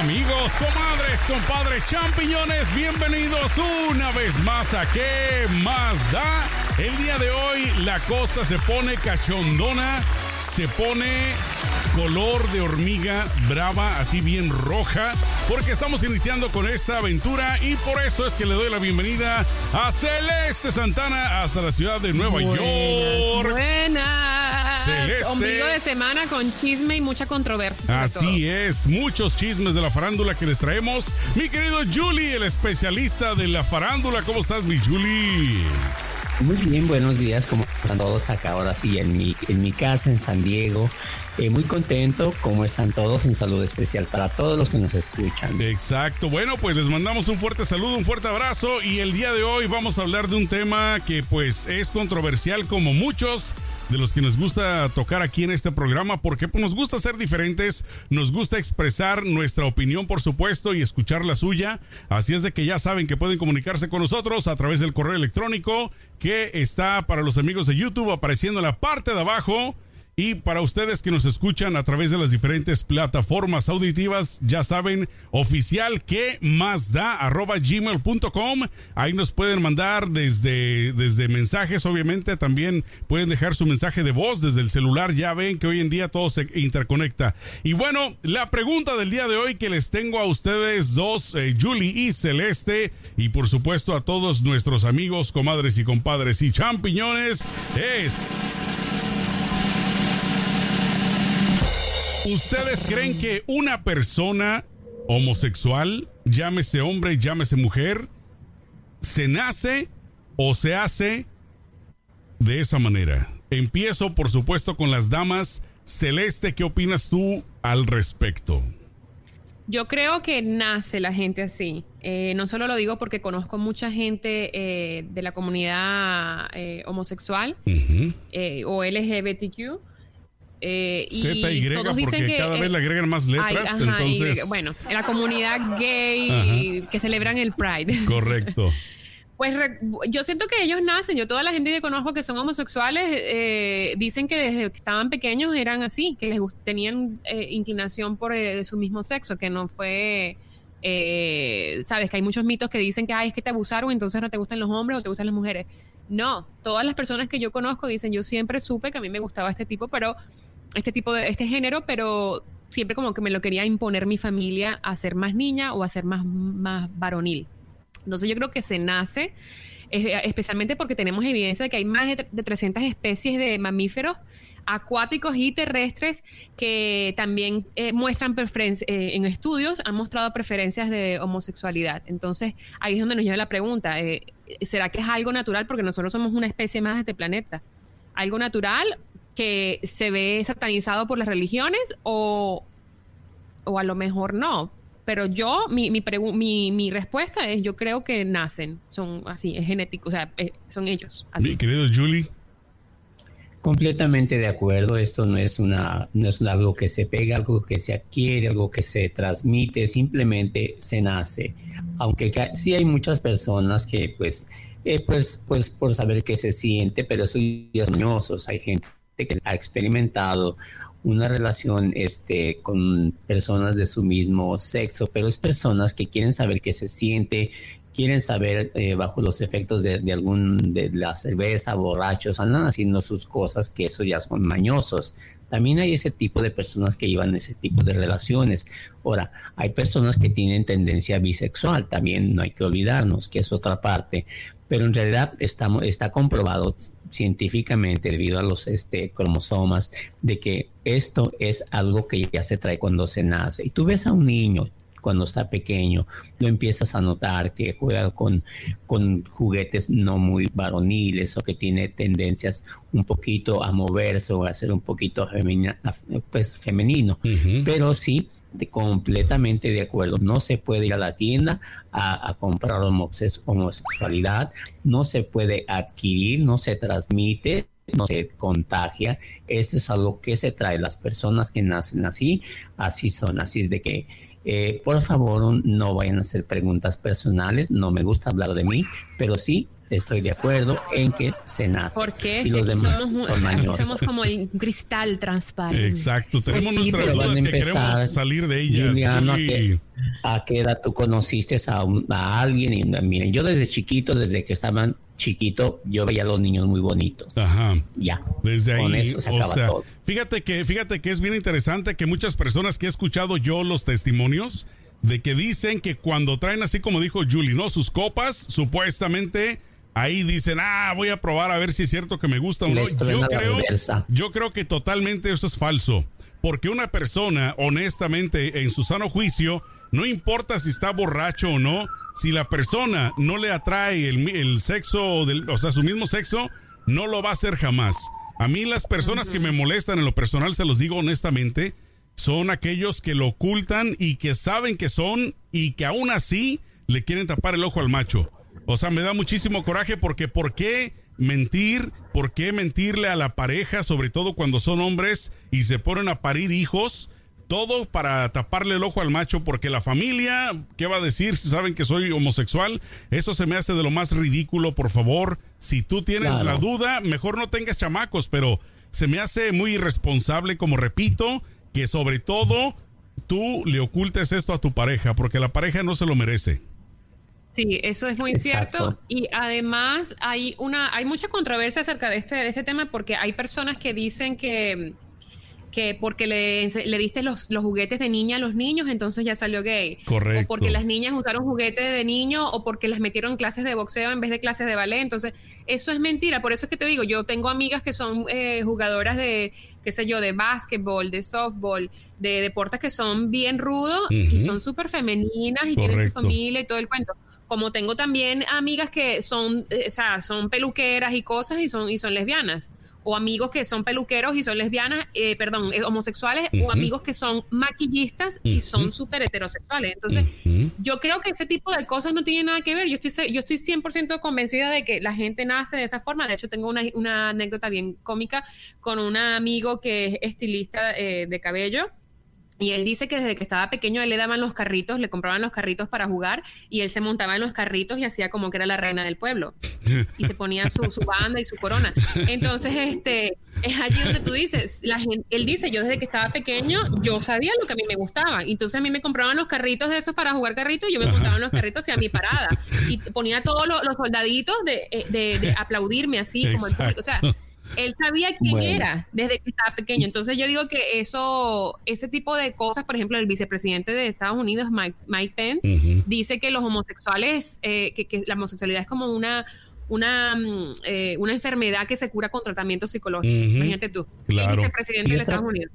Amigos, comadres, compadres, champiñones, bienvenidos una vez más a ¿Qué más da? El día de hoy la cosa se pone cachondona, se pone color de hormiga brava, así bien roja, porque estamos iniciando con esta aventura y por eso es que le doy la bienvenida a Celeste Santana hasta la ciudad de Nueva York. Buenas. Celeste. Ombligo de semana con chisme y mucha controversia. Así es, muchos chismes de la farándula que les traemos. Mi querido Julie, el especialista de la farándula. ¿Cómo estás, mi Julie? Muy bien, buenos días, como están todos acá ahora sí en mi, en mi casa en San Diego. Eh, muy contento, como están todos, un saludo especial para todos los que nos escuchan. Exacto, bueno, pues les mandamos un fuerte saludo, un fuerte abrazo y el día de hoy vamos a hablar de un tema que pues es controversial como muchos de los que nos gusta tocar aquí en este programa porque pues, nos gusta ser diferentes, nos gusta expresar nuestra opinión por supuesto y escuchar la suya. Así es de que ya saben que pueden comunicarse con nosotros a través del correo electrónico que está para los amigos de YouTube apareciendo en la parte de abajo. Y para ustedes que nos escuchan a través de las diferentes plataformas auditivas, ya saben, oficial que más da arroba gmail.com. Ahí nos pueden mandar desde, desde mensajes, obviamente también pueden dejar su mensaje de voz desde el celular. Ya ven que hoy en día todo se interconecta. Y bueno, la pregunta del día de hoy que les tengo a ustedes dos, eh, Julie y Celeste, y por supuesto a todos nuestros amigos, comadres y compadres y champiñones, es... ¿Ustedes creen que una persona homosexual, llámese hombre, llámese mujer, se nace o se hace de esa manera? Empiezo, por supuesto, con las damas. Celeste, ¿qué opinas tú al respecto? Yo creo que nace la gente así. Eh, no solo lo digo porque conozco mucha gente eh, de la comunidad eh, homosexual o LGBTQ. Eh, y Z y todos dicen porque que cada vez le agregan más Ay, letras, y- entonces... bueno, en la comunidad gay que celebran el Pride. Correcto. Pues re- yo siento que ellos nacen, yo toda la gente que conozco que son homosexuales eh, dicen que desde que estaban pequeños eran así, que les tenían eh, inclinación por eh, su mismo sexo, que no fue, sabes, que hay muchos mitos que dicen que Ay, es que te abusaron, entonces no te gustan los hombres o te gustan las mujeres. No, todas las personas que yo conozco dicen, yo siempre supe que a mí me gustaba este tipo, pero este tipo de este género, pero siempre como que me lo quería imponer mi familia a ser más niña o a ser más, más varonil. Entonces yo creo que se nace, eh, especialmente porque tenemos evidencia de que hay más de, tre- de 300 especies de mamíferos acuáticos y terrestres que también eh, muestran preferencias, en estudios han mostrado preferencias de homosexualidad. Entonces ahí es donde nos lleva la pregunta, eh, ¿será que es algo natural? Porque nosotros somos una especie más de este planeta. ¿Algo natural que se ve satanizado por las religiones o, o a lo mejor no? Pero yo, mi, mi, pregu- mi, mi respuesta es, yo creo que nacen, son así, es genético, o sea, eh, son ellos. Así. Mi querido Julie. Completamente de acuerdo, esto no es una, no es algo que se pega, algo que se adquiere, algo que se transmite, simplemente se nace. Aunque sí hay muchas personas que pues, eh, pues, pues por saber qué se siente, pero eso ya es mañosos. Hay gente que ha experimentado una relación este, con personas de su mismo sexo, pero es personas que quieren saber qué se siente, quieren saber eh, bajo los efectos de, de algún de la cerveza, borrachos, andan haciendo sus cosas que eso ya son mañosos. También hay ese tipo de personas que llevan ese tipo de relaciones. Ahora, hay personas que tienen tendencia bisexual, también no hay que olvidarnos que es otra parte, pero en realidad estamos, está comprobado científicamente debido a los este, cromosomas de que esto es algo que ya se trae cuando se nace. Y tú ves a un niño cuando está pequeño, lo empiezas a notar que juega con, con juguetes no muy varoniles o que tiene tendencias un poquito a moverse o a ser un poquito femina, pues, femenino. Pero sí, completamente de acuerdo. No se puede ir a la tienda a, comprar homose- homosexualidad, no se puede adquirir, no se transmite no se contagia. Esto es algo que se trae. Las personas que nacen así, así son. Así es de que, eh, por favor, no vayan a hacer preguntas personales. No me gusta hablar de mí, pero sí estoy de acuerdo en que se nace. Porque y los demás somos, somos como el cristal transparente. Exacto, tenemos pues nuestras dudas que queremos salir de ellas. ¿a, qué, edad tú conociste a, a alguien? Y miren, yo desde chiquito, desde que estaban chiquito, yo veía a los niños muy bonitos. Ajá. Ya. Desde ahí. Con eso se acaba todo. Fíjate que, fíjate que es bien interesante que muchas personas que he escuchado yo los testimonios de que dicen que cuando traen así como dijo Julie, ¿no? Sus copas, supuestamente ahí dicen, ah, voy a probar a ver si es cierto que me gusta o no. Yo creo, yo creo que totalmente eso es falso. Porque una persona, honestamente, en su sano juicio, no importa si está borracho o no, si la persona no le atrae el, sexo, del, o sea, su mismo sexo, no lo va a hacer jamás. A mí las personas que me molestan en lo personal, se los digo honestamente, son aquellos que lo ocultan y que saben que son y que aún así le quieren tapar el ojo al macho. O sea, me da muchísimo coraje porque ¿por qué mentir? ¿Por qué mentirle a la pareja, sobre todo cuando son hombres y se ponen a parir hijos? Todo para taparle el ojo al macho porque la familia, ¿qué va a decir si saben que soy homosexual? Eso se me hace de lo más ridículo, por favor. Si tú tienes la duda, mejor no tengas chamacos, pero se me hace muy irresponsable, como repito, que sobre todo tú le ocultes esto a tu pareja porque la pareja no se lo merece. Sí, eso es muy cierto. Y además hay una, hay mucha controversia acerca de este, de este tema porque hay personas que dicen que, que porque le, le diste los, los, juguetes de niña a los niños, entonces ya salió gay. Correcto. O porque las niñas usaron juguetes de niño o porque les metieron clases de boxeo en vez de clases de ballet. Entonces, eso es mentira. Por eso es que te digo, yo tengo amigas que son eh, jugadoras de, qué sé yo, de básquetbol, de softball, de deportes que son bien rudos y son súper femeninas y tienen su familia y todo el cuento como tengo también amigas que son, eh, o sea, son peluqueras y cosas y son, y son lesbianas. O amigos que son peluqueros y son lesbianas, eh, perdón, eh, homosexuales, o amigos que son maquillistas y son súper heterosexuales. Entonces, yo creo que ese tipo de cosas no tienen nada que ver. Yo estoy, yo estoy 100% convencida de que la gente nace de esa forma. De hecho, tengo una, una anécdota bien cómica con un amigo que es estilista de cabello y él dice que desde que estaba pequeño él le daban los carritos, le compraban los carritos para jugar y él se montaba en los carritos y hacía como que era la reina del pueblo. Y se ponía su, su banda y su corona. Entonces, este, es allí donde tú dices, la gente, él dice, yo desde que estaba pequeño, yo sabía lo que a mí me gustaba. Entonces a mí me compraban los carritos de esos para jugar carritos y yo me montaba en los carritos hacia mi parada. Y ponía todos los, soldaditos de, eh, de, de, aplaudirme así, como el público. O sea, él sabía quién era desde que estaba pequeño. Entonces yo digo que eso, ese tipo de cosas, por ejemplo, el vicepresidente de Estados Unidos, Mike, Pence, dice que los homosexuales, eh, que, la homosexualidad es como una una, mm, eh, una enfermedad que se cura con tratamiento psicológico. Imagínate tú. Claro. El vicepresidente de Estados Unidos.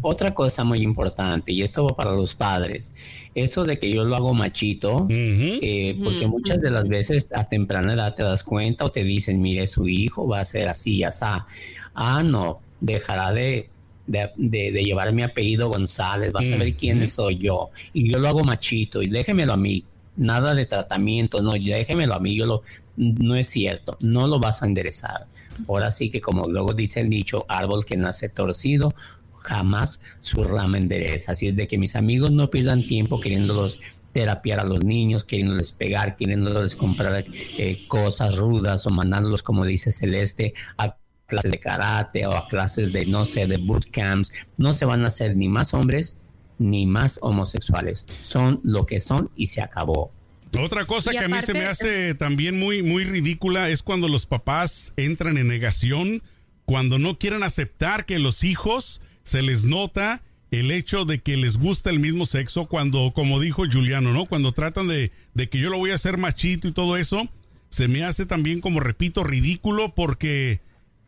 Otra cosa muy importante, y esto va para los padres, eso de que yo lo hago machito, eh, porque muchas de las veces a temprana edad te das cuenta o te dicen, mire, su hijo va a ser así, ya está. Ah, no, dejará de, de, llevar mi apellido González, va a saber quién soy yo. Y yo lo hago machito, y déjemelo a mí, nada de tratamiento, no, déjemelo a mí, yo lo, no es cierto, no lo vas a enderezar. Ahora sí que como luego dice el dicho, árbol que nace torcido, jamás su rama endereza. Así es de que mis amigos no pierdan tiempo queriéndolos terapiar a los niños, queriéndoles pegar, queriéndoles comprar eh, cosas rudas o mandándolos, como dice Celeste, a clases de karate o a clases de, no sé, de bootcamps. No se van a hacer ni más hombres ni más homosexuales. Son lo que son y se acabó. Otra cosa que a mí se me hace también muy, muy ridícula es cuando los papás entran en negación, cuando no quieren aceptar que los hijos se les nota el hecho de que les gusta el mismo sexo cuando, como dijo Juliano, ¿no? Cuando tratan de, de que yo lo voy a hacer machito y todo eso, se me hace también, como repito, ridículo porque,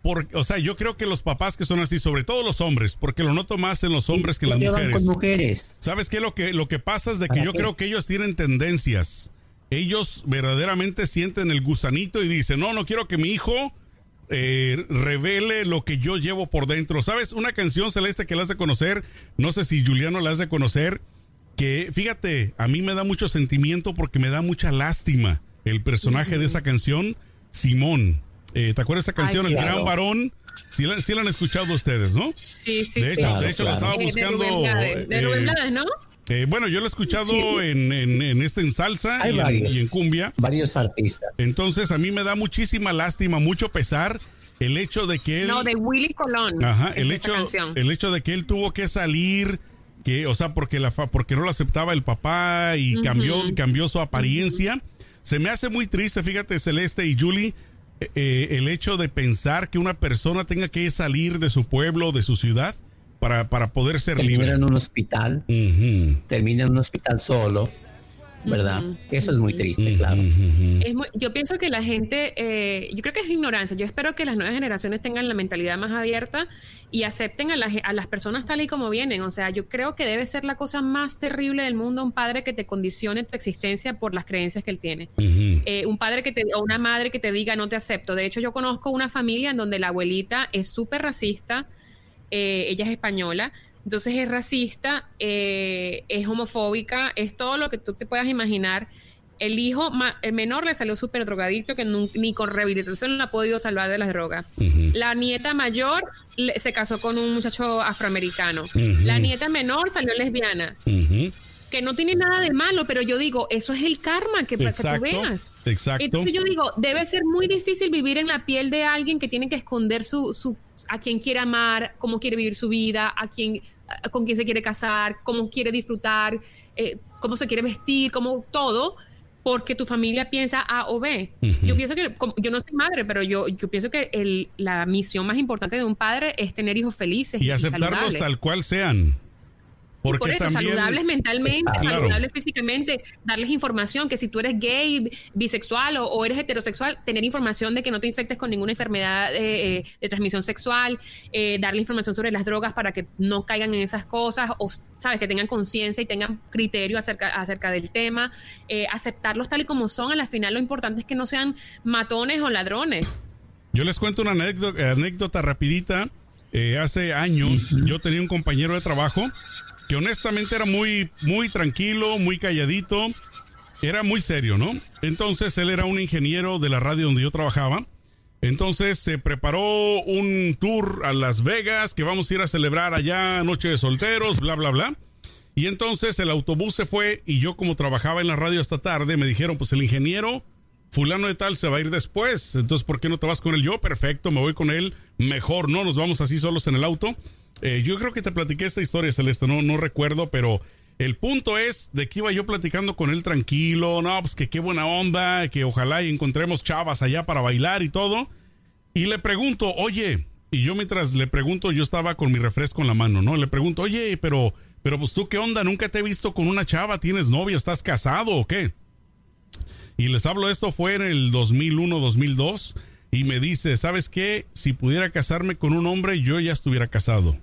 porque, o sea, yo creo que los papás que son así, sobre todo los hombres, porque lo noto más en los hombres que en las mujeres. mujeres. ¿Sabes qué? Lo que, lo que pasa es de que yo creo que ellos tienen tendencias. Ellos verdaderamente sienten el gusanito y dicen, no, no quiero que mi hijo eh, revele lo que yo llevo por dentro. ¿Sabes? Una canción celeste que la hace conocer, no sé si Juliano la hace conocer, que fíjate, a mí me da mucho sentimiento porque me da mucha lástima el personaje de esa canción, Simón. Eh, ¿Te acuerdas de esa canción? el gran varón. Sí la, han escuchado ustedes, ¿no? Sí, sí. De hecho, de hecho la estaba buscando. De, de, ¿no? Eh, bueno, yo lo he escuchado en, en, este en salsa y en, cumbia. Varios artistas. Entonces a mí me da muchísima lástima, mucho pesar el hecho de que él... No, de Willy Colón. Ajá, el hecho, el hecho de que él tuvo que salir, que, o sea, porque, la, porque no lo aceptaba el papá y cambió, cambió su apariencia. Se me hace muy triste, fíjate, Celeste y Julie, eh, eh, el hecho de pensar que una persona tenga que salir de su pueblo, de su ciudad, para, para poder ser libre. Termina en un hospital, termina en un hospital solo, ¿verdad? Eso es muy triste, claro. yo pienso que la gente, eh, yo creo que es ignorancia. Yo espero que las nuevas generaciones tengan la mentalidad más abierta y acepten a, a las personas tal y como vienen. O sea, yo creo que debe ser la cosa más terrible del mundo un padre que te condicione tu existencia por las creencias que él tiene. Eh, un padre que te, o una madre que te diga no te acepto. De hecho, yo conozco una familia en donde la abuelita es súper racista, eh, ella es española entonces es racista, eh, es homofóbica, es todo lo que tú te puedas imaginar. El hijo, el menor le salió súper drogadicto que ni con rehabilitación lo ha podido salvar de las drogas. La nieta mayor se casó con un muchacho afroamericano. La nieta menor salió lesbiana. Que no tiene nada de malo, pero yo digo, eso es el karma que, para que tú veas. Exacto. Entonces yo digo, debe ser muy difícil vivir en la piel de alguien que tiene que esconder su, su a quien quiere amar, cómo quiere vivir su vida, a quien con quién se quiere casar, cómo quiere disfrutar, eh, cómo se quiere vestir, cómo todo, porque tu familia piensa A o B. Yo pienso que, yo no soy madre, pero yo, yo pienso que el, la misión más importante de un padre es tener hijos felices. Y, aceptarlos tal cual sean. Porque por eso, saludables mentalmente, saludables físicamente, darles información que si tú eres gay, bisexual o, eres heterosexual, tener información de que no te infectes con ninguna enfermedad eh, eh, de transmisión sexual, eh, darle información sobre las drogas para que no caigan en esas cosas, o sabes, que tengan conciencia y tengan criterio acerca, acerca del tema, aceptarlos tal y como son, a la final lo importante es que no sean matones o ladrones. Yo les cuento una anécdota, anécdota rapidita. hace años yo tenía un compañero de trabajo que honestamente era muy, muy tranquilo, muy calladito, era muy serio, ¿no? Entonces él era un ingeniero de la radio donde yo trabajaba. Entonces se preparó un tour a Las Vegas que vamos a ir a celebrar allá Noche de Solteros, bla, bla, bla. Y entonces el autobús se fue y yo como trabajaba en la radio esta tarde me dijeron, pues el ingeniero fulano de tal se va a ir después, entonces ¿por qué no te vas con él? Yo, perfecto, me voy con él, mejor, ¿no? Nos vamos así solos en el auto. Eh, yo creo que te platiqué esta historia, Celeste, no, no recuerdo, pero el punto es de que iba yo platicando con él tranquilo, no, pues que qué buena onda, que ojalá y encontremos chavas allá para bailar y todo. Y le pregunto, oye, y yo mientras le pregunto, yo estaba con mi refresco en la mano, ¿no? Le pregunto, oye, pero, pero pues tú qué onda, nunca te he visto con una chava, tienes novia, estás casado o qué? Y les hablo, esto fue en el 2001, 2002 y me dice, ¿sabes qué? Si pudiera casarme con un hombre, yo ya estuviera casado.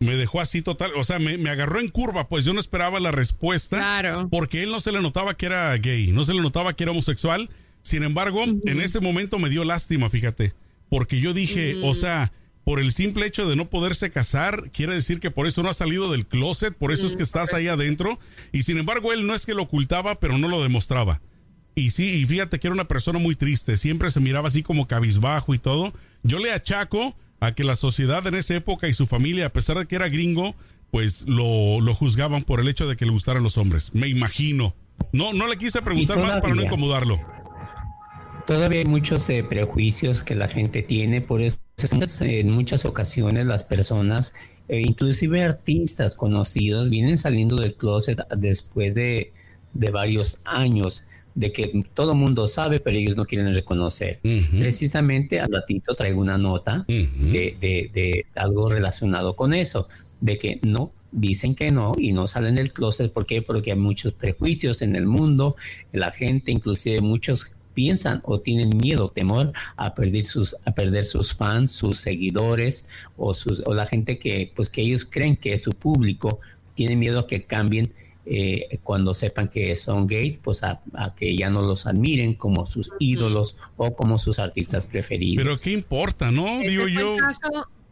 Me dejó así total, o sea, me, agarró en curva, pues yo no esperaba la respuesta. Claro. Porque él no se le notaba que era gay, no se le notaba que era homosexual. Sin embargo, en ese momento me dio lástima, fíjate. Porque yo dije, o sea, por el simple hecho de no poderse casar, quiere decir que por eso no ha salido del closet, por eso es que estás ahí adentro. Y sin embargo, él no es que lo ocultaba, pero no lo demostraba. Y sí, y fíjate que era una persona muy triste, siempre se miraba así como cabizbajo y todo. Yo le achaco a que la sociedad en esa época y su familia, a pesar de que era gringo, pues lo, lo juzgaban por el hecho de que le gustaran los hombres. Me imagino. No, no le quise preguntar más para no incomodarlo. Todavía hay muchos eh, prejuicios que la gente tiene, por eso en muchas ocasiones las personas, eh, inclusive artistas conocidos, vienen saliendo del closet después de, de varios años de que todo mundo sabe, pero ellos no quieren reconocer. Precisamente al ratito traigo una nota de, de, algo relacionado con eso, de que no dicen que no y no salen del closet. ¿Por qué? Porque hay muchos prejuicios en el mundo, la gente, inclusive muchos piensan o tienen miedo, temor a perder sus a perder sus fans, sus seguidores o sus o la gente que pues que ellos creen que es su público, tienen miedo a que cambien eh, cuando sepan que son gays, pues a, que ya no los admiren como sus ídolos o como sus artistas preferidos. Pero qué importa, ¿no? Digo yo.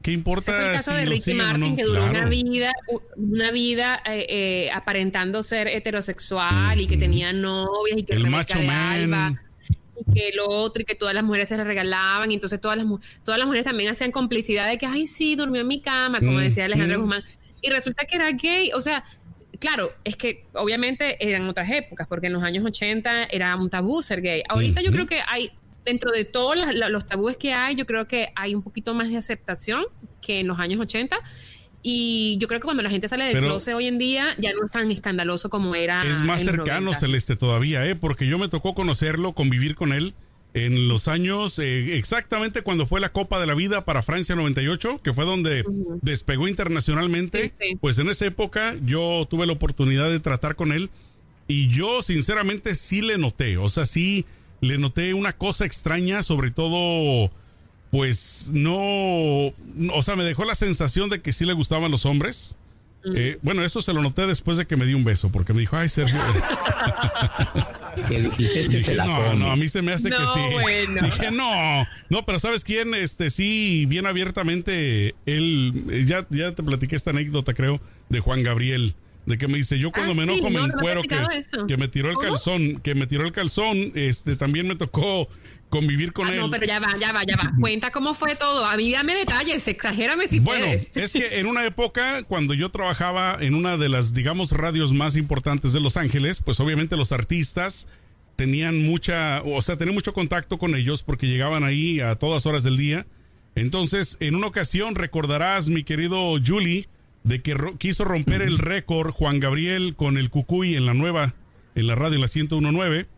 ¿Qué importa? el caso de Ricky Martin, que duró una vida, una vida eh, eh, aparentando ser heterosexual y que tenía novias y que el macho man. y que lo otro y que todas las mujeres se le regalaban y entonces todas las todas las mujeres también hacían complicidad de que ay sí durmió en mi cama como decía Alejandro Guzmán y resulta que era gay o sea claro, es que obviamente eran otras épocas, porque en los años 80 era un tabú ser gay. Ahorita yo creo que hay, dentro de todos los tabúes que hay, yo creo que hay un poquito más de aceptación que en los años 80. Y yo creo que cuando la gente sale del closet hoy en día ya no es tan escandaloso como era. Es más cercano Celeste todavía, ¿eh? porque yo me tocó conocerlo, convivir con él en los años eh, exactamente cuando fue la Copa de la Vida para Francia 98, que fue donde despegó internacionalmente. Pues en esa época yo tuve la oportunidad de tratar con él y yo sinceramente sí le noté, o sea, sí le noté una cosa extraña, sobre todo pues no, o sea, me dejó la sensación de que sí le gustaban los hombres. Eh, bueno, eso se lo noté después de que me di un beso, porque me dijo, ay, Sergio. no, no, a mí se me hace que sí. Dije, no, no, pero ¿sabes quién? Este, sí, bien abiertamente, él, ya, ya te platiqué esta anécdota, creo, de Juan Gabriel. De que me dice, yo cuando ah, me enojo me encuero, que, que, me tiró el calzón, que me tiró el calzón, este, también me tocó convivir con ah, él. No, pero ya va, ya va, ya va. Cuenta cómo fue todo. A mí dame detalles, exagérame si bueno, es que en una época, cuando yo trabajaba en una de las, digamos, radios más importantes de Los Ángeles, pues obviamente los artistas tenían mucha, o sea, tenían mucho contacto con ellos porque llegaban ahí a todas horas del día. Entonces, en una ocasión, recordarás, mi querido Julie, de que quiso romper el récord Juan Gabriel con el Cucuy en la nueva, en la radio, en la 1019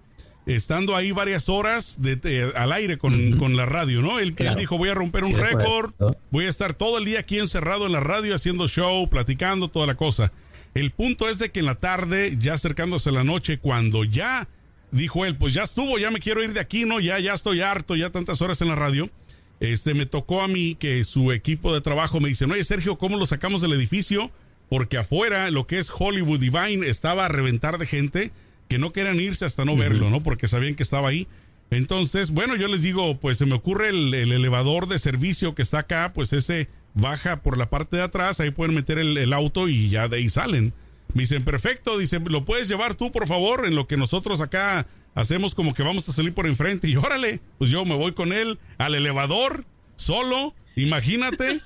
estando ahí varias horas de, al aire con, la radio, ¿no? Él, dijo, voy a romper un récord, voy a estar todo el día aquí encerrado en la radio haciendo show, platicando, toda la cosa. El punto es de que en la tarde, ya acercándose a la noche, cuando ya dijo él, pues ya estuvo, ya me quiero ir de aquí, ¿no? Ya, ya estoy harto, ya tantas horas en la radio. Este, me tocó a mí que su equipo de trabajo me dice, oye Sergio, ¿cómo lo sacamos del edificio? Porque afuera, lo que es Hollywood Divine, estaba a reventar de gente que no querían irse hasta no verlo, ¿no? Porque sabían que estaba ahí. Entonces, bueno, yo les digo, pues se me ocurre el, elevador de servicio que está acá, pues ese baja por la parte de atrás, ahí pueden meter el, auto y ya de ahí salen. Me dicen, perfecto, dicen, ¿lo puedes llevar tú, por favor? En lo que nosotros acá hacemos como que vamos a salir por enfrente. Y órale, pues yo me voy con él al elevador, solo, imagínate.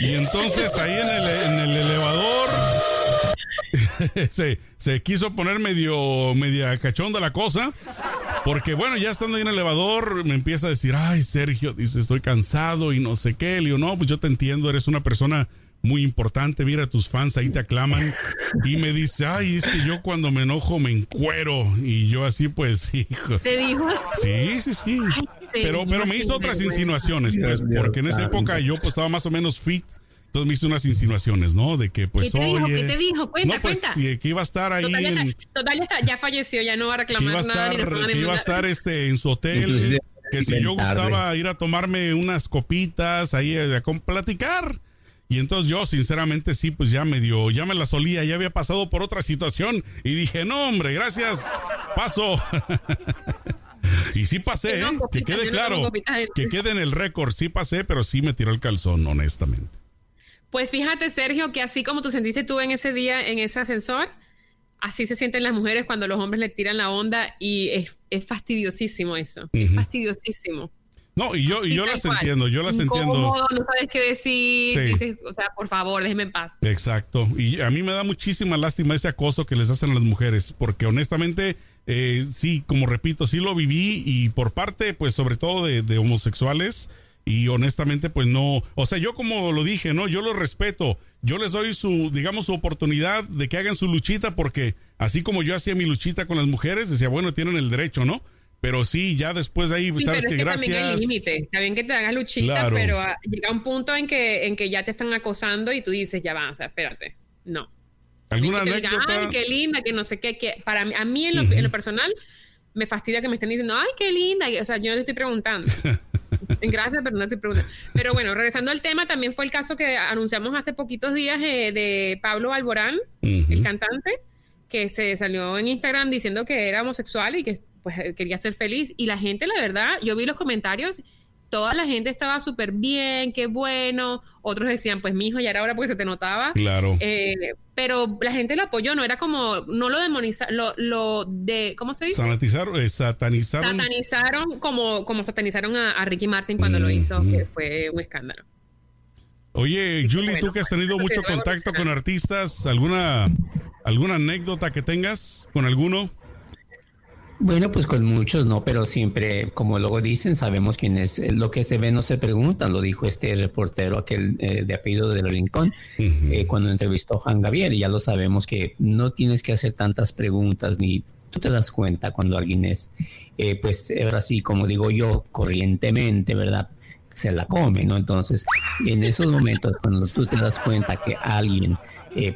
Y entonces ahí en el, elevador se, se, quiso poner medio, media cachonda la cosa. Porque bueno, ya estando ahí en el elevador, me empieza a decir, ay, Sergio, dice, estoy cansado y no sé qué. Le digo, no, pues yo te entiendo, eres una persona muy importante, mira, tus fans ahí te aclaman. Y me dice, ay, es que yo cuando me enojo me encuero. Y yo así, pues, hijo. ¿Te dijo Sí, sí, sí. pero, pero me hizo otras insinuaciones, pues, porque en esa época yo pues estaba más o menos fit entonces me hizo unas insinuaciones, ¿no? De que, pues, ¿Qué te dijo? ¿Qué te dijo? Cuenta, no, pues, Sí, que iba a estar ahí. Total, ya, total ya, está, ya, falleció, ya no va a reclamar que nada. Estar, que iba a estar este, en su hotel. que si yo gustaba ir a tomarme unas copitas ahí a, a, platicar. Y entonces yo, sinceramente, sí, pues ya me dio, ya me la solía, ya había pasado por otra situación. Y dije, no, hombre, gracias, paso. y sí pasé, ¿eh? que quede claro, que quede en el récord, sí pasé, pero sí me tiró el calzón, honestamente. Pues fíjate, Sergio, que así como tú sentiste tú en ese día en ese ascensor, así se sienten las mujeres cuando los hombres le tiran la onda y es, fastidiosísimo eso. Es fastidiosísimo. No, y yo, y yo las entiendo, yo las entiendo. No sabes qué decir, dices, o sea, por favor, déjeme en paz. Exacto. Y a mí me da muchísima lástima ese acoso que les hacen a las mujeres, porque honestamente, eh, sí, como repito, sí lo viví y por parte, pues sobre todo de, de homosexuales, y honestamente pues no, o sea, yo como lo dije, ¿no? Yo lo respeto, yo les doy su, digamos, su oportunidad de que hagan su luchita porque así como yo hacía mi luchita con las mujeres, decía, bueno, tienen el derecho, ¿no? Pero sí, ya después de ahí, sabes que, gracias. También hay límite. Está bien que te hagas luchita, pero ah, llega un punto en que, en que ya te están acosando y tú dices, ya va, o sea, espérate. No. ¿Alguna anécdota? ay, qué linda, que no sé qué, que para mí, a mí en lo, en lo personal, me fastidia que me estén diciendo, ay, qué linda. O sea, yo le estoy preguntando. Gracias, pero no te pregunto. Pero bueno, regresando al tema, también fue el caso que anunciamos hace poquitos días eh, de Pablo Alborán, el cantante, que se salió en Instagram diciendo que era homosexual y que pues quería ser feliz. Y la gente, la verdad, yo vi los comentarios toda la gente estaba súper bien, qué bueno. Otros decían, pues mi hijo ya era hora porque se te notaba. Claro. Eh, pero la gente lo apoyó, no era como, no lo demonizaron, lo, lo de, ¿cómo se dice? Sanatizaron, eh, satanizaron. Satanizaron como, como satanizaron a, Ricky Martin cuando lo hizo, que fue un escándalo. Oye, Julie, tú que has tenido mucho contacto con artistas, ¿alguna ¿Alguna anécdota que tengas con alguno? Bueno, pues con muchos no, pero siempre, como luego dicen, sabemos quién es. Eh, lo que se ve no se pregunta, lo dijo este reportero, aquel eh, de apellido del Rincón, eh, cuando entrevistó a Juan Gabriel. Y ya lo sabemos que no tienes que hacer tantas preguntas ni tú te das cuenta cuando alguien es, pues ahora sí, como digo yo, corrientemente, ¿verdad? Se la come, ¿no? Entonces, en esos momentos, cuando tú te das cuenta que alguien,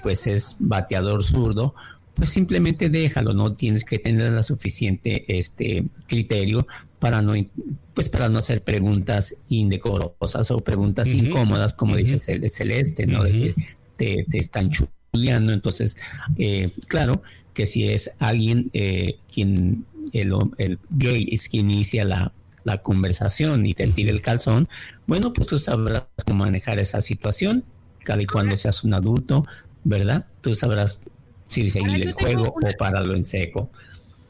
pues es bateador zurdo, pues simplemente déjalo, no tienes que tener la suficiente este criterio para no pues para no hacer preguntas indecorosas o preguntas incómodas, como dice Celeste, ¿no? De que te, te, están chuleando. Entonces, eh, claro que si es alguien eh, quien el, el, gay es quien inicia la, la conversación y te tira el calzón, bueno, pues tú sabrás cómo manejar esa situación, cada y cuando seas un adulto, ¿verdad? Tú sabrás si seguir el juego o pararlo en seco.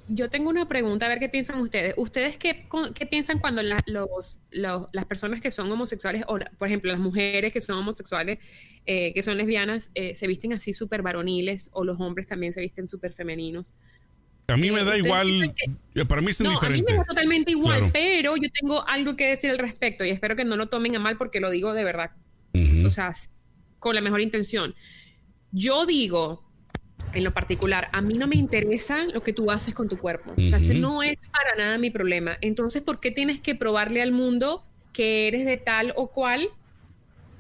Yo tengo una pregunta, a ver qué piensan ustedes. ¿Ustedes qué, qué piensan cuando los, las personas que son homosexuales, o por ejemplo las mujeres que son homosexuales, eh, que son lesbianas, eh, se visten así súper varoniles, o los hombres también se visten súper femeninos? A mí me eh, da igual, para mí es no, A mí me da totalmente igual, pero yo tengo algo que decir al respecto y espero que no lo tomen a mal porque lo digo de verdad, o sea, con la mejor intención. Yo digo en lo particular, a mí no me interesa lo que tú haces con tu cuerpo. O sea, no es para nada mi problema. Entonces, ¿por qué tienes que probarle al mundo que eres de tal o cual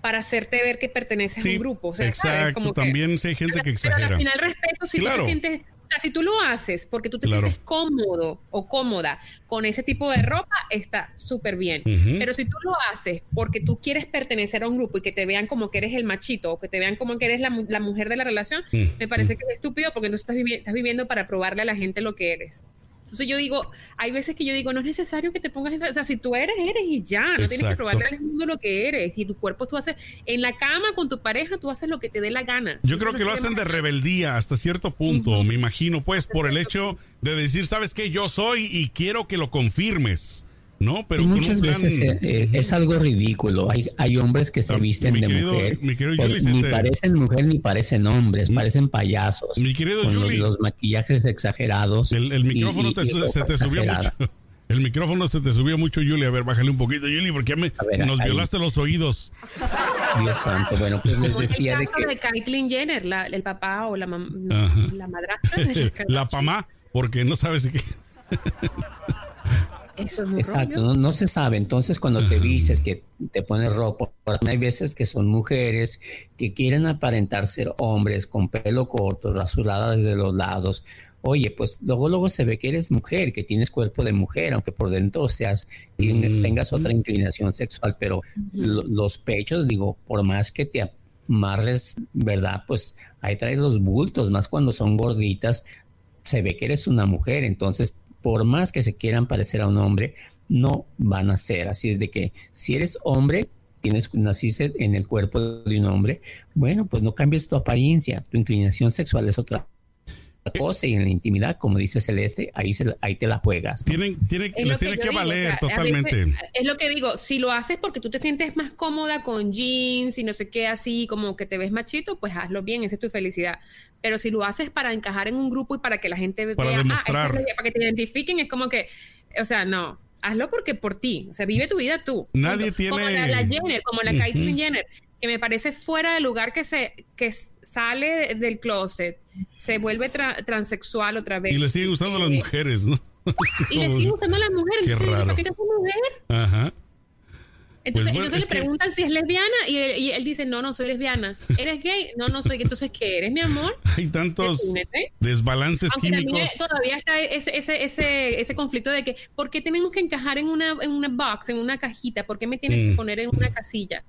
para hacerte ver que perteneces a un grupo? O sea, exacto. Como También si hay gente que exagera. Pero al final respeto si tú te sientes o sea, si tú lo haces porque tú te sientes cómodo o cómoda con ese tipo de ropa, está súper bien. Pero si tú lo haces porque tú quieres pertenecer a un grupo y que te vean como que eres el machito o que te vean como que eres la, mujer de la relación, me parece que es estúpido porque entonces estás, estás viviendo para probarle a la gente lo que eres. Entonces yo digo, hay veces que yo digo, no es necesario que te pongas esa, o sea, si tú eres, eres y ya, no tienes que probarle al mundo lo que eres. Y tu cuerpo tú haces, en la cama con tu pareja, tú haces lo que te dé la gana. Yo creo que lo hacen de rebeldía hasta cierto punto, me imagino, pues, por el hecho de decir, ¿sabes qué? Yo soy y quiero que lo confirmes. No, pero muchas veces eh, eh, es algo ridículo. Hay, hay hombres que se ah, visten de mujer. ni parecen mujer ni parecen hombres, parecen payasos. Mi querido con Los, maquillajes exagerados. El, micrófono se te subió mucho. El micrófono se te subió mucho, Julie. A ver, bájale un poquito, Julie, porque me, nos violaste los oídos. Dios santo. Bueno, pues les decía el caso de que. de Caitlyn Jenner, la, el papá o la, la madrastra. la mamá, porque no sabes qué. Exacto, no, se sabe. Entonces, cuando te vistes, que te pones ropa, hay veces que son mujeres que quieren aparentar ser hombres con pelo corto, rasurada desde los lados. Oye, pues luego luego se ve que eres mujer, que tienes cuerpo de mujer, aunque por dentro seas tengas otra inclinación sexual, pero los pechos, digo, por más que te amarres, ¿verdad? Pues ahí traes los bultos, más cuando son gorditas, se ve que eres una mujer, entonces por más que se quieran parecer a un hombre, no van a ser. Así es de que si eres hombre, tienes, naciste en el cuerpo de un hombre, bueno, pues no cambies tu apariencia, tu inclinación sexual es otra cosa y en la intimidad, como dice Celeste, ahí, se, ahí te la juegas. Tienen, tienen, les tiene que, valer totalmente. es lo que digo, si lo haces porque tú te sientes más cómoda con jeans y no sé qué, así como que te ves machito, pues hazlo bien, esa es tu felicidad. Pero si lo haces para encajar en un grupo y para que la gente vea, para ah, para que te identifiquen, es como que, o sea, no, hazlo porque por ti, o sea, vive tu vida tú. Nadie tiene... Como la, Jenner, como la Caitlyn Jenner que me parece fuera de lugar que se que sale del closet, se vuelve transexual otra vez. Y le siguen gustando a las eh, mujeres, ¿no? y le siguen gustando a las mujeres. Qué raro. ¿Por qué mujer? Ajá. Entonces, pues le preguntan si es lesbiana y él, dice, no, no soy lesbiana. ¿Eres gay? No, no soy. Entonces, ¿qué eres, mi amor? Hay tantos desbalances químicos. todavía está ese, ese, ese, ese, conflicto de que, ¿por qué tenemos que encajar en una, en una box, en una cajita? ¿Por qué me tienes que mm. poner en una casilla?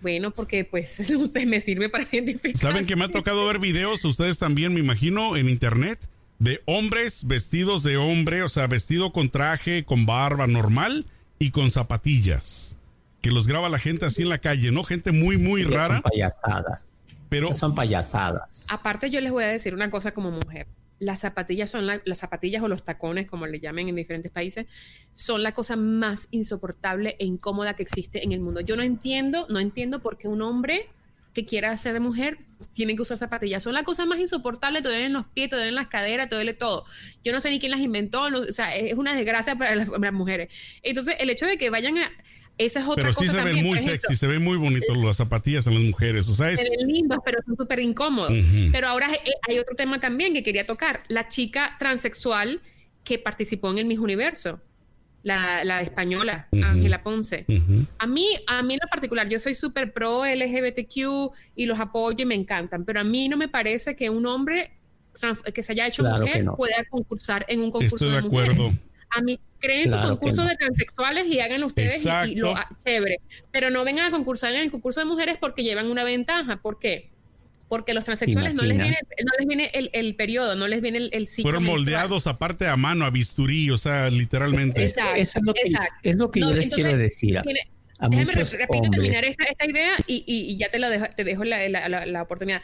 Bueno, porque pues usted me sirve para identificar. ¿Saben que me ha tocado ver videos, ustedes también, me imagino, en internet, de hombres vestidos de hombre, o sea, vestido con traje, con barba normal y con zapatillas? Que los graba la gente así en la calle, ¿no? Gente muy, muy rara. Son payasadas. Pero son payasadas. Aparte, yo les voy a decir una cosa como mujer las zapatillas son las zapatillas o los tacones, como le llamen en diferentes países, son la cosa más insoportable e incómoda que existe en el mundo. Yo no entiendo, no entiendo por qué un hombre que quiera ser de mujer tiene que usar zapatillas. Son las cosas más insoportables, te duelen los pies, te duelen las caderas, te duele todo. Yo no sé ni quién las inventó, o sea, es una desgracia para las, mujeres. Entonces, el hecho de que vayan a... Esa es otra pero sí se ven muy sexy, se ven muy bonitos las zapatillas en las mujeres. O sea, es... Se ven lindos, pero son súper incómodos. Pero ahora eh, hay otro tema también que quería tocar. La chica transexual que participó en el Miss Universo la, española, Ángela Ponce. A mí, a mí en lo particular, yo soy súper pro LGBTQ y los apoyo y me encantan, pero a mí no me parece que un hombre que se haya hecho mujer pueda concursar en un concurso de, acuerdo. A mí creen su concurso de transexuales y hagan ustedes y, lo chévere, pero no vengan a concursar en el concurso de mujeres porque llevan una ventaja. ¿Por qué? porque los transexuales no les viene, no les viene el, el, periodo, no les viene el, el ciclo. Fueron moldeados aparte a mano, a bisturí, o sea, literalmente. Exacto, Eso es lo que, Es lo que yo les quiero decir. A, déjame repito, terminar esta, esta, idea y, y, ya te, lo dejo, te dejo la, la, la, oportunidad.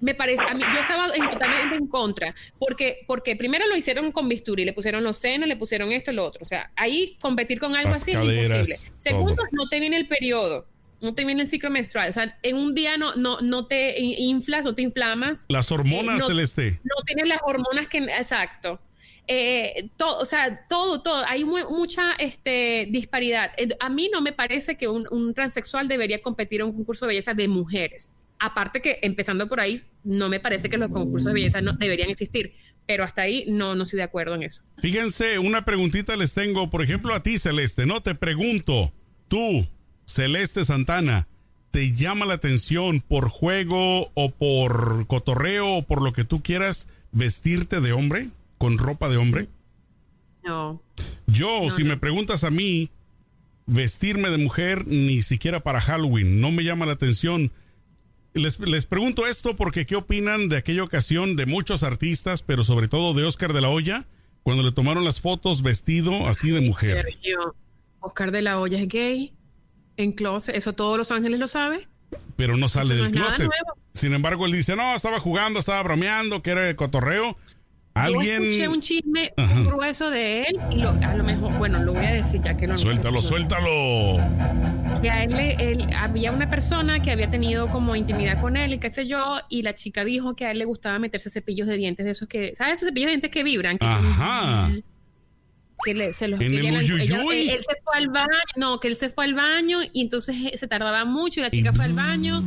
Me parece, a mí, yo estaba totalmente en contra, porque, porque primero lo hicieron con bisturí, le pusieron los senos, le pusieron esto y lo otro. O sea, ahí competir con algo así es imposible. Segundo, no te viene el periodo no te viene el ciclo menstrual. O sea, en un día no, no, no te inflas, no te inflamas. Las hormonas, eh, no, Celeste. No tienes las hormonas que. Exacto. Eh, todo, o sea, todo, todo. Hay mucha este, disparidad. Eh, a mí no me parece que un, transexual debería competir en un concurso de belleza de mujeres. Aparte que, empezando por ahí, no me parece que los concursos de belleza no deberían existir. Pero hasta ahí no, no estoy de acuerdo en eso. Fíjense, una preguntita les tengo, por ejemplo, a ti, Celeste, ¿no? Te pregunto, tú, Celeste Santana, ¿te llama la atención por juego o por cotorreo o por lo que tú quieras vestirte de hombre, con ropa de hombre? No. Yo, si me preguntas a mí, vestirme de mujer ni siquiera para Halloween, no me llama la atención. Les, les, pregunto esto porque ¿qué opinan de aquella ocasión de muchos artistas, pero sobre todo de Oscar de la Hoya, cuando le tomaron las fotos vestido así de mujer? Oscar de la Hoya es gay en closet. Eso todos los ángeles lo saben. Pero no sale del closet. Sin embargo, él dice, no, estaba jugando, estaba bromeando, que era de cotorreo. Alguien... Yo escuché un chisme grueso de él y a lo mejor, bueno, lo voy a decir ya que no Suéltalo, suéltalo. Que a él, él, había una persona que había tenido como intimidad con él y qué sé yo, y la chica dijo que a él le gustaba meterse cepillos de dientes de esos que, ¿sabes? Esos cepillos de dientes que vibran. Ajá que se los él, se fue al baño, no, que él se fue al baño y entonces eh, se tardaba mucho y la chica fue al baño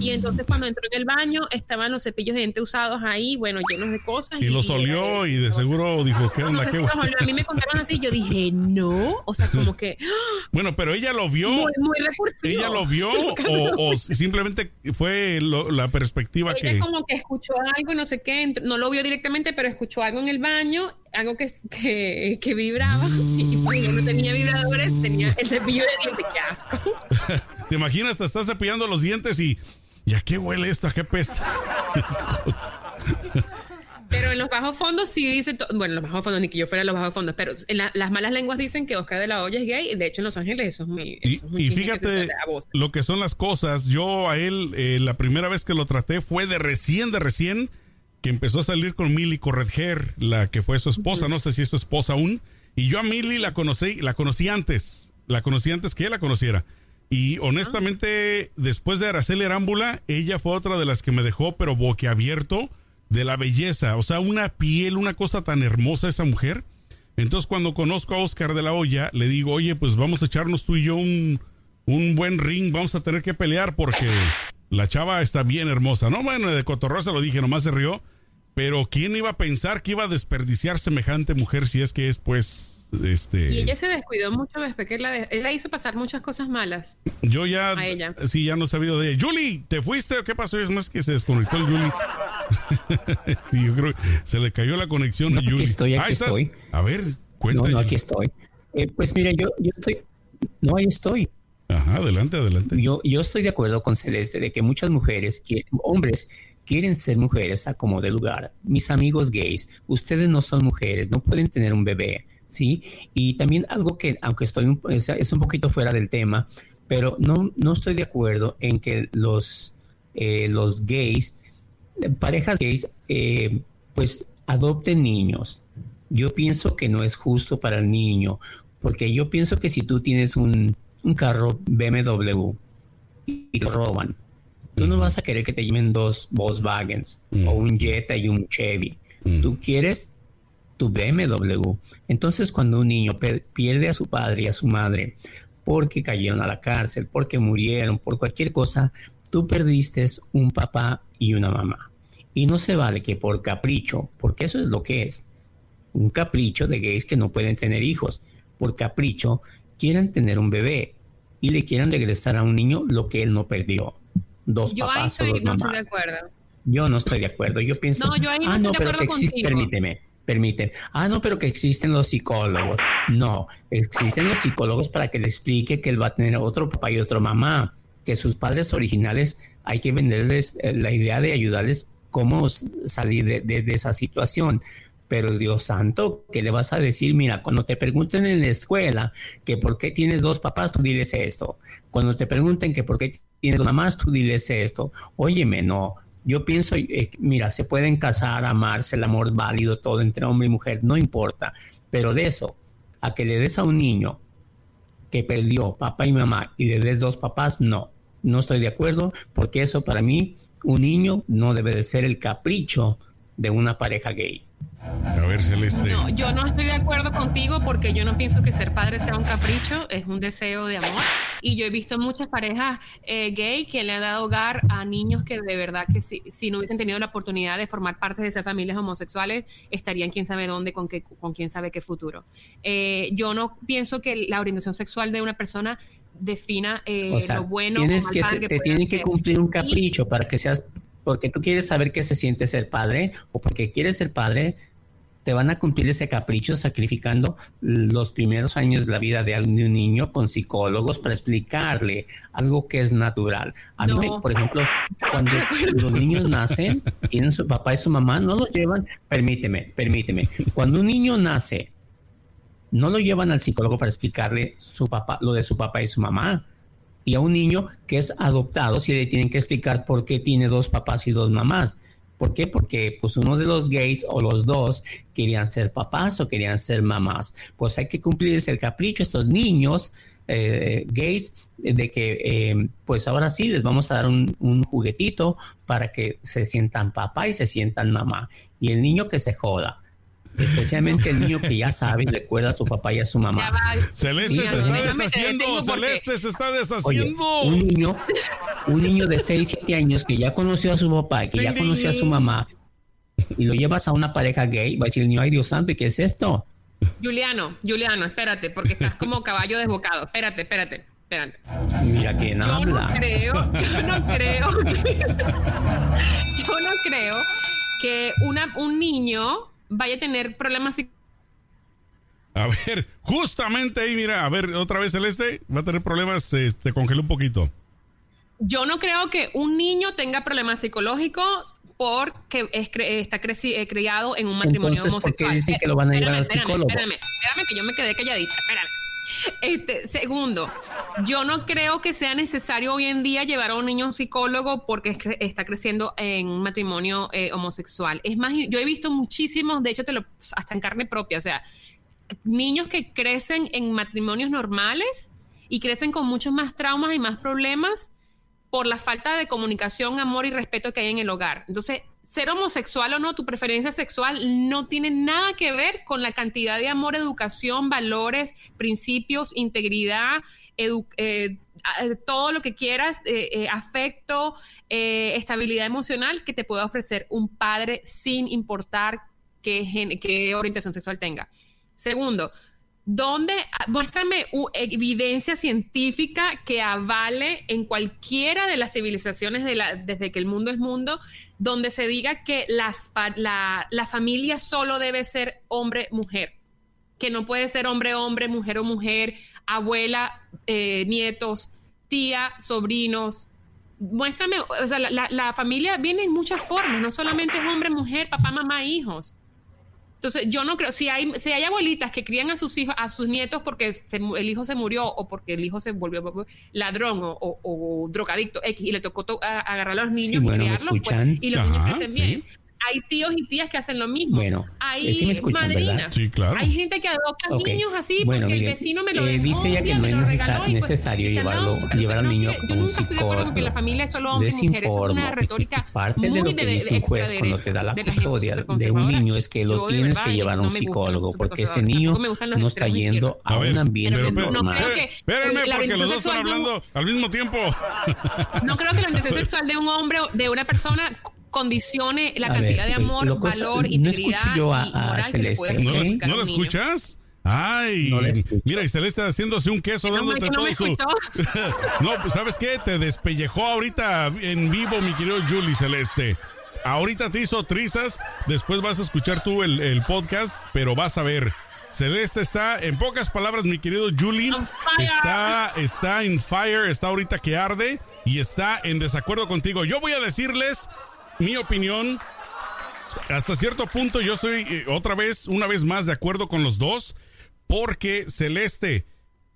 y entonces cuando entró en el baño estaban los cepillos de dientes usados ahí, bueno, llenos de cosas. Y, los olió y, de seguro dijo, ¿qué onda? ¿Qué a mí me contaron así, yo dije, no, o sea, como que... Bueno, pero ella lo vio. Muy, muy ¿Ella lo vio o, simplemente fue la perspectiva ella que... como que escuchó algo y no sé qué, no lo vio directamente, pero escuchó algo en el baño algo que, que, que vibraba y pues yo no tenía vibradores, tenía el cepillo de dientes, qué asco. ¿Te imaginas? Te estás cepillando los dientes y ¿y a qué huele esto? ¿A qué pesta? Pero en los bajos fondos sí dice, bueno, en los bajos fondos, ni que yo fuera los bajos fondos, pero en las malas lenguas dicen que Oscar de la Hoya es gay, de hecho en Los Ángeles eso es muy... y, fíjate lo que son las cosas, yo a él eh, la primera vez que lo traté fue de recién, de recién, que empezó a salir con Milly Corredger, la que fue su esposa, no sé si es su esposa aún, y yo a Milly la conocí, la conocí antes, la conocí antes que él la conociera. Y honestamente, después de Araceli Arámbula, ella fue otra de las que me dejó, pero boquiabierto de la belleza. O sea, una piel, una cosa tan hermosa esa mujer. Entonces, cuando conozco a Oscar de la Hoya, le digo, oye, pues vamos a echarnos tú y yo un, un buen ring, vamos a tener que pelear porque la chava está bien hermosa. No, bueno, de cotorreo se lo dije, nomás se rió. Pero ¿quién iba a pensar que iba a desperdiciar semejante mujer si es que es, pues, este... Y ella se descuidó mucho después que la, él la hizo pasar muchas cosas malas. Yo ya... A ella. Sí, ya no he sabido de ella. Julie, ¿te fuiste o qué pasó? Es más que se desconectó el Julie. sí, yo creo que se le cayó la conexión a Julie. Aquí estoy, aquí estoy. A ver, cuéntame. No, no, aquí estoy. Eh, pues mira, yo, yo estoy... No, ahí estoy. Ajá, adelante, adelante. Yo, yo estoy de acuerdo con Celeste de que muchas mujeres, hombres, quieren ser mujeres a como de lugar. Mis amigos gays, ustedes no son mujeres, no pueden tener un bebé, ¿sí? Y también algo que, aunque estoy un, es, un poquito fuera del tema, pero no, no estoy de acuerdo en que los, eh, los gays, parejas gays, eh, pues adopten niños. Yo pienso que no es justo para el niño, porque yo pienso que si tú tienes un un carro BMW y lo roban. Tú no vas a querer que te lleven dos Volkswagens o un Jetta y un Chevy. Tú quieres tu BMW. Entonces, cuando un niño pierde a su padre y a su madre porque cayeron a la cárcel, porque murieron, por cualquier cosa, tú perdiste un papá y una mamá. Y no se vale que por capricho, porque eso es lo que es, un capricho de gays que no pueden tener hijos, por capricho quieran tener un bebé y le quieran regresar a un niño lo que él no perdió. Dos papás o dos mamás. Estoy de acuerdo. Yo no estoy de acuerdo. Yo pienso, no, yo ahí no ah, no, pero que existe, permíteme, permiten. Ah, no, pero que existen los psicólogos. No, existen los psicólogos para que le explique que él va a tener otro papá y otro mamá, que sus padres originales hay que venderles eh, la idea de ayudarles cómo salir de, esa situación. Pero Dios santo, ¿qué le vas a decir? Mira, cuando te pregunten en la escuela que por qué tienes dos papás, tú diles esto. Cuando te pregunten que por qué tienes dos mamás, tú diles esto. Óyeme, no, yo pienso, eh, mira, se pueden casar, amarse, el amor válido, todo entre hombre y mujer, no importa. Pero de eso, a que le des a un niño que perdió papá y mamá y le des dos papás, no. No estoy de acuerdo porque eso para mí, un niño no debe de ser el capricho de una pareja gay. A ver, Celeste. No, yo no estoy de acuerdo contigo porque yo no pienso que ser padre sea un capricho, es un deseo de amor. Y yo he visto muchas parejas eh, gay que le han dado hogar a niños que de verdad que si, si, no hubiesen tenido la oportunidad de formar parte de esas familias homosexuales, estarían quién sabe dónde, con, qué, con quién sabe qué futuro. Eh, yo no pienso que la orientación sexual de una persona defina eh, lo bueno tienes que, te tiene que cumplir un capricho para que seas porque tú quieres saber qué se siente ser padre o porque quieres ser padre te van a cumplir ese capricho sacrificando los primeros años de la vida de un niño con psicólogos para explicarle algo que es natural. A mí, por ejemplo, cuando los niños nacen, tienen su papá y su mamá, no los llevan, permíteme, permíteme, cuando un niño nace, no lo llevan al psicólogo para explicarle su papá, lo de su papá y su mamá. Y a un niño que es adoptado, si le tienen que explicar por qué tiene dos papás y dos mamás. ¿Por qué? Porque pues uno de los gays o los dos querían ser papás o querían ser mamás. Pues hay que cumplir el capricho a estos niños eh, gays de que eh, pues ahora sí les vamos a dar un, un, juguetito para que se sientan papá y se sientan mamá. Y el niño que se joda. Especialmente el niño que ya sabe y recuerda a su papá y a su mamá. Celeste se está deshaciendo, Celeste se está deshaciendo. un niño, un niño de 6, 7 años que ya conoció a su papá, que ya conoció a su mamá, y lo llevas a una pareja gay, va a decir el niño, ay Dios santo, ¿y qué es esto? Juliano, Juliano, espérate, porque estás como caballo desbocado. Espérate, espérate, espérate. Mira quién yo habla. No creo, yo no creo, yo no creo que una, un niño vaya a tener problemas a ver, justamente ahí, mira, a ver, otra vez Celeste, va a tener problemas, se te congeló un poquito. Yo no creo que un niño tenga problemas psicológicos porque es está eh, criado en un matrimonio homosexual. ¿por qué dicen que lo van a llevar al psicólogo? Espérame, espérame, que yo me quedé calladita, espérame. Este, segundo, yo no creo que sea necesario hoy en día llevar a un niño a un psicólogo porque está creciendo en un matrimonio eh, homosexual. Es más, yo he visto muchísimos, de hecho, te lo, hasta en carne propia, o sea, niños que crecen en matrimonios normales y crecen con muchos más traumas y más problemas por la falta de comunicación, amor y respeto que hay en el hogar. Entonces, ser homosexual o no, tu preferencia sexual no tiene nada que ver con la cantidad de amor, educación, valores, principios, integridad, eh, todo lo que quieras, eh, eh, afecto, estabilidad emocional que te pueda ofrecer un padre sin importar qué orientación sexual tenga. Segundo, ¿Dónde? Muéstrame evidencia científica que avale en cualquiera de las civilizaciones desde que el mundo es mundo, donde se diga que las, la, la familia solo debe ser hombre-mujer, que no puede ser hombre-hombre, mujer o mujer, abuela, eh, nietos, tía, sobrinos. Muéstrame, o sea, la, la familia viene en muchas formas, no solamente es hombre-mujer, papá, mamá, hijos. Entonces, yo no creo, si hay, si hay abuelitas que crían a sus hijos, a sus nietos porque el hijo se murió o porque el hijo se volvió ladrón o, drogadicto X y le tocó agarrar a los niños y criarlos, pues, y los niños crecen bien. Hay tíos y tías que hacen lo mismo. Bueno, hay eh, sí me escuchan, madrinas. ¿verdad? Sí, claro. Hay gente que adopta Ok. niños así Bueno, porque mire, el vecino me lo eh, dejó dice ella que no es y, pues, necesario dice, llevarlo- no, llevar al no niño con Yo un nunca estoy de acuerdo con que la psicólogo. familia es solo hombres y mujeres. Es Desinformo. una retórica Parte muy de lo que de, dice un juez extra cuando te da la de custodia de un niño es que lo Yo, de tienes verdad, que llevar a no un psicólogo porque ese niño no está yendo a, A un ambiente no normal. creo que Espérenme, la porque los dos están de hablando al mismo tiempo. No creo que la orientación sexual de un hombre o de una persona condicione la A cantidad ver, de amor, lo valor, no integridad escucho yo a- y a moral que le ¿No, la- comunicar no niño. escuchas? Ay, No mira, y Celeste haciéndose un queso, No, dándote es que no todo me su. no, pues ¿sabes qué? Te despellejó ahorita en vivo, mi querido Julie Celeste. Ahorita te hizo trizas, después vas a escuchar tú el, el podcast, pero vas a ver. Celeste está, en pocas palabras, mi querido Julie, está, está en fire, está ahorita que arde y está en desacuerdo contigo. Yo voy a decirles mi opinión hasta cierto punto yo estoy eh, otra vez, una vez más de acuerdo con los dos, porque Celeste,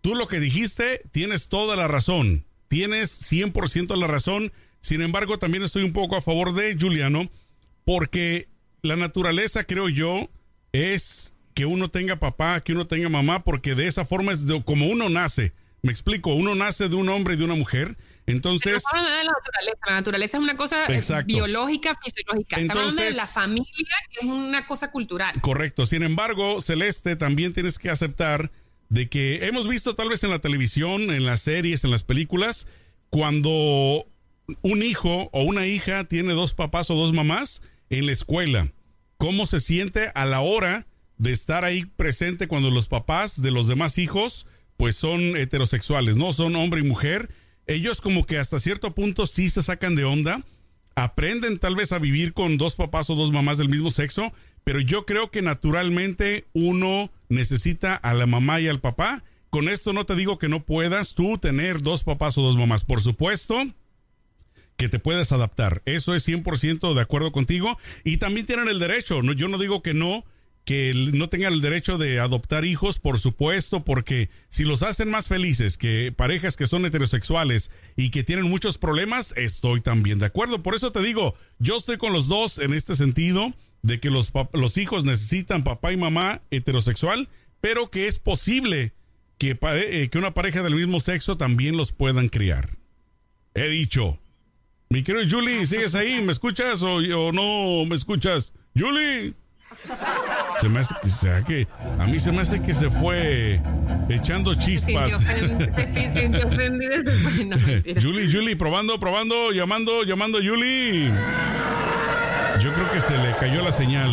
tú lo que dijiste, tienes toda la razón, tienes 100% la razón, sin embargo también estoy un poco a favor de Juliano, porque la naturaleza, creo yo, es que uno tenga papá, que uno tenga mamá, porque de esa forma es de- como uno nace. Me explico, uno nace de un hombre y de una mujer, entonces... No hablan de la naturaleza. La naturaleza es una cosa eh, Exacto. biológica, fisiológica. Estamos hablando de Entonces- la familia, que es una cosa cultural. Correcto. Sin embargo, Celeste, también tienes que aceptar de que hemos visto tal vez en la televisión, en las series, en las películas, cuando un hijo o una hija tiene dos papás o dos mamás en la escuela, cómo se siente a la hora de estar ahí presente cuando los papás de los demás hijos pues son heterosexuales, ¿no? Son hombre y mujer. Ellos como que hasta cierto punto sí se sacan de onda, aprenden tal vez a vivir con dos papás o dos mamás del mismo sexo, pero yo creo que naturalmente uno necesita a la mamá y al papá. Con esto no te digo que no puedas tú tener dos papás o dos mamás. Por supuesto que te puedes adaptar. Eso es 100% de acuerdo contigo. Y también tienen el derecho. No, yo no digo que no, que no tengan el derecho de adoptar hijos, por supuesto, porque si los hacen más felices que parejas que son heterosexuales y que tienen muchos problemas, estoy también de acuerdo. Por eso te digo, yo estoy con los dos en este sentido de que los, hijos necesitan papá y mamá heterosexual, pero que es posible eh, que una pareja del mismo sexo también los puedan criar. He dicho. Mi querido Julie, ¿sigues ahí? ¿Me escuchas o, o no me escuchas? Julie. Se me hace sea que a mí se me hace que se fue echando chispas. sintió ofendida. No. Julie, Julie, probando, probando, llamando, llamando a Julie. Yo creo que se le cayó la señal.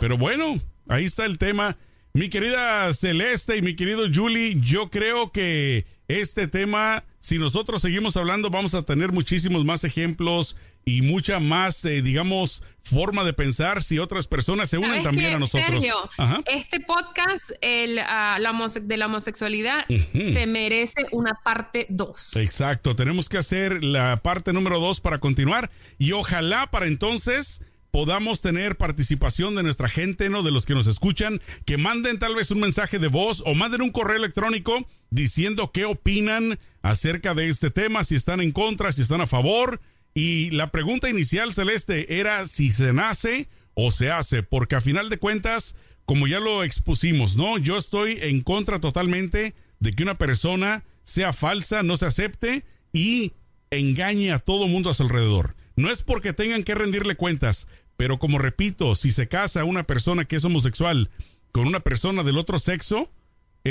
Pero bueno, ahí está el tema. Mi querida Celeste y mi querido Julie, yo creo que este tema, si nosotros seguimos hablando, vamos a tener muchísimos más ejemplos y mucha más, eh, digamos, forma de pensar si otras personas se unen ¿Sabes también qué, a nosotros. Sergio? Ajá. Este podcast el, ah, la homose- de la homosexualidad se merece una parte 2. Exacto, tenemos que hacer la parte número dos para continuar y ojalá para entonces podamos tener participación de nuestra gente, ¿no? De los que nos escuchan, que manden tal vez un mensaje de voz o manden un correo electrónico diciendo qué opinan acerca de este tema, si están en contra, si están a favor. Y la pregunta inicial, Celeste, era si se nace o se hace, porque a final de cuentas, como ya lo expusimos, ¿no? Yo estoy en contra totalmente de que una persona sea falsa, no se acepte y engañe a todo mundo a su alrededor. No es porque tengan que rendirle cuentas, pero como repito, si se casa una persona que es homosexual con una persona del otro sexo,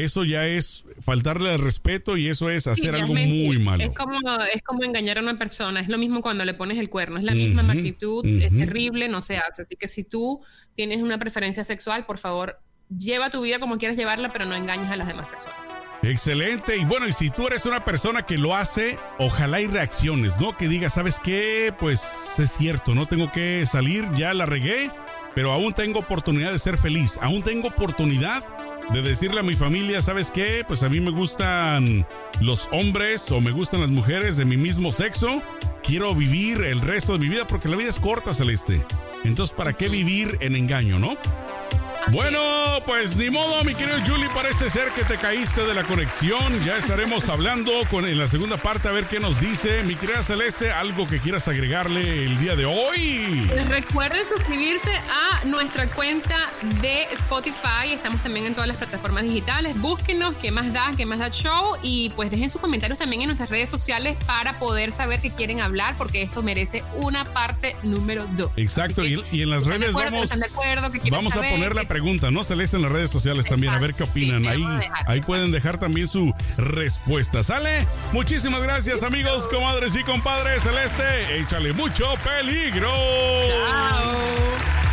eso ya es faltarle al respeto y eso es hacer algo muy malo. Es como, es como engañar a una persona. Es lo mismo cuando le pones el cuerno. Es la misma magnitud. Es terrible, no se hace. Así que si tú tienes una preferencia sexual, por favor, lleva tu vida como quieras llevarla, pero no engañes a las demás personas. Excelente. Y bueno, y si tú eres una persona que lo hace, ojalá hay reacciones, ¿no? Que diga, ¿sabes qué? Pues es cierto, no tengo que salir, ya la regué, pero aún tengo oportunidad de ser feliz. Aún tengo oportunidad de decirle a mi familia, ¿sabes qué? Pues a mí me gustan los hombres o me gustan las mujeres de mi mismo sexo. Quiero vivir el resto de mi vida porque la vida es corta, Celeste. Entonces, ¿para qué vivir en engaño, no? Bueno, pues ni modo, mi querido Julie, parece ser que te caíste de la conexión. Ya estaremos hablando con en la segunda parte a ver qué nos dice. Mi querida Celeste, algo que quieras agregarle el día de hoy. Recuerden suscribirse a nuestra cuenta de Spotify. Estamos también en todas las plataformas digitales. Búsquenos qué más da, qué más da show. Y pues dejen sus comentarios también en nuestras redes sociales para poder saber qué quieren hablar, porque esto merece una parte número dos. Exacto, y, en las redes vamos, vamos a poner la pregunta, ¿no? Celeste en las redes sociales también, a ver qué opinan. ahí, ahí pueden dejar también su respuesta. ¿Sale? Muchísimas gracias, amigos, comadres y compadres. Celeste, échale mucho peligro. Chao.